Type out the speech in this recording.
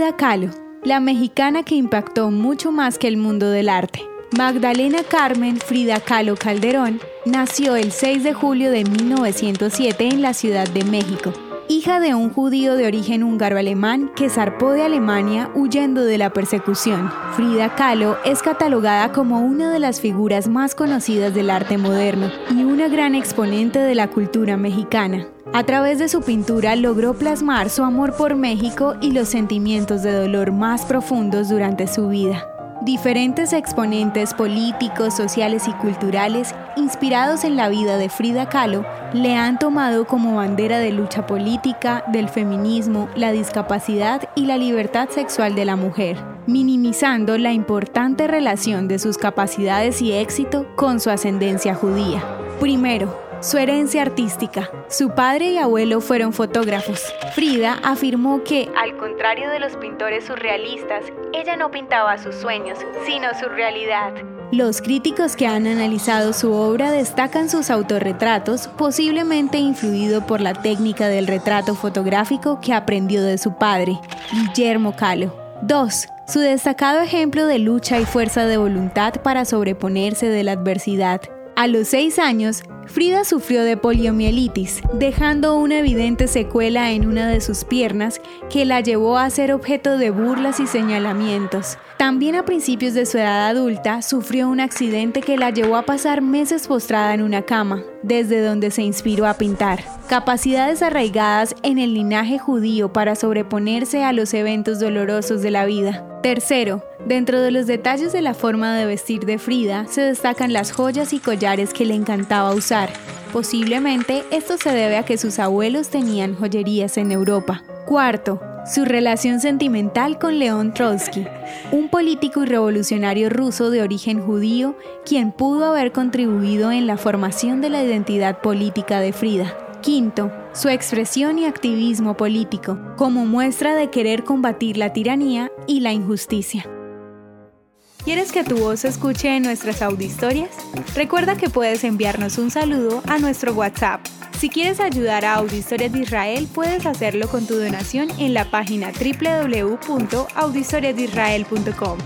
Frida Kahlo, la mexicana que impactó mucho más que el mundo del arte. Magdalena Carmen Frida Kahlo Calderón nació el 6 de julio de 1907 en la Ciudad de México, hija de un judío de origen húngaro-alemán que zarpó de Alemania huyendo de la persecución. Frida Kahlo es catalogada como una de las figuras más conocidas del arte moderno y una gran exponente de la cultura mexicana. A través de su pintura logró plasmar su amor por México y los sentimientos de dolor más profundos durante su vida. Diferentes exponentes políticos, sociales y culturales, inspirados en la vida de Frida Kahlo, le han tomado como bandera de lucha política, del feminismo, la discapacidad y la libertad sexual de la mujer, minimizando la importante relación de sus capacidades y éxito con su ascendencia judía. Primero, su herencia artística. Su padre y abuelo fueron fotógrafos. Frida afirmó que, al contrario de los pintores surrealistas, ella no pintaba sus sueños, sino su realidad. Los críticos que han analizado su obra destacan sus autorretratos, posiblemente influido por la técnica del retrato fotográfico que aprendió de su padre, Guillermo Calo. 2. Su destacado ejemplo de lucha y fuerza de voluntad para sobreponerse de la adversidad. A los seis años, Frida sufrió de poliomielitis, dejando una evidente secuela en una de sus piernas que la llevó a ser objeto de burlas y señalamientos. También a principios de su edad adulta sufrió un accidente que la llevó a pasar meses postrada en una cama, desde donde se inspiró a pintar. Capacidades arraigadas en el linaje judío para sobreponerse a los eventos dolorosos de la vida. Tercero, dentro de los detalles de la forma de vestir de Frida se destacan las joyas y collares que le encantaba usar. Posiblemente esto se debe a que sus abuelos tenían joyerías en Europa. Cuarto, su relación sentimental con León Trotsky, un político y revolucionario ruso de origen judío, quien pudo haber contribuido en la formación de la identidad política de Frida. Quinto, su expresión y activismo político, como muestra de querer combatir la tiranía y la injusticia. ¿Quieres que tu voz se escuche en nuestras audiohistorias? Recuerda que puedes enviarnos un saludo a nuestro WhatsApp. Si quieres ayudar a Audiohistorias de Israel, puedes hacerlo con tu donación en la página www.audiohistoriasdeisrael.com.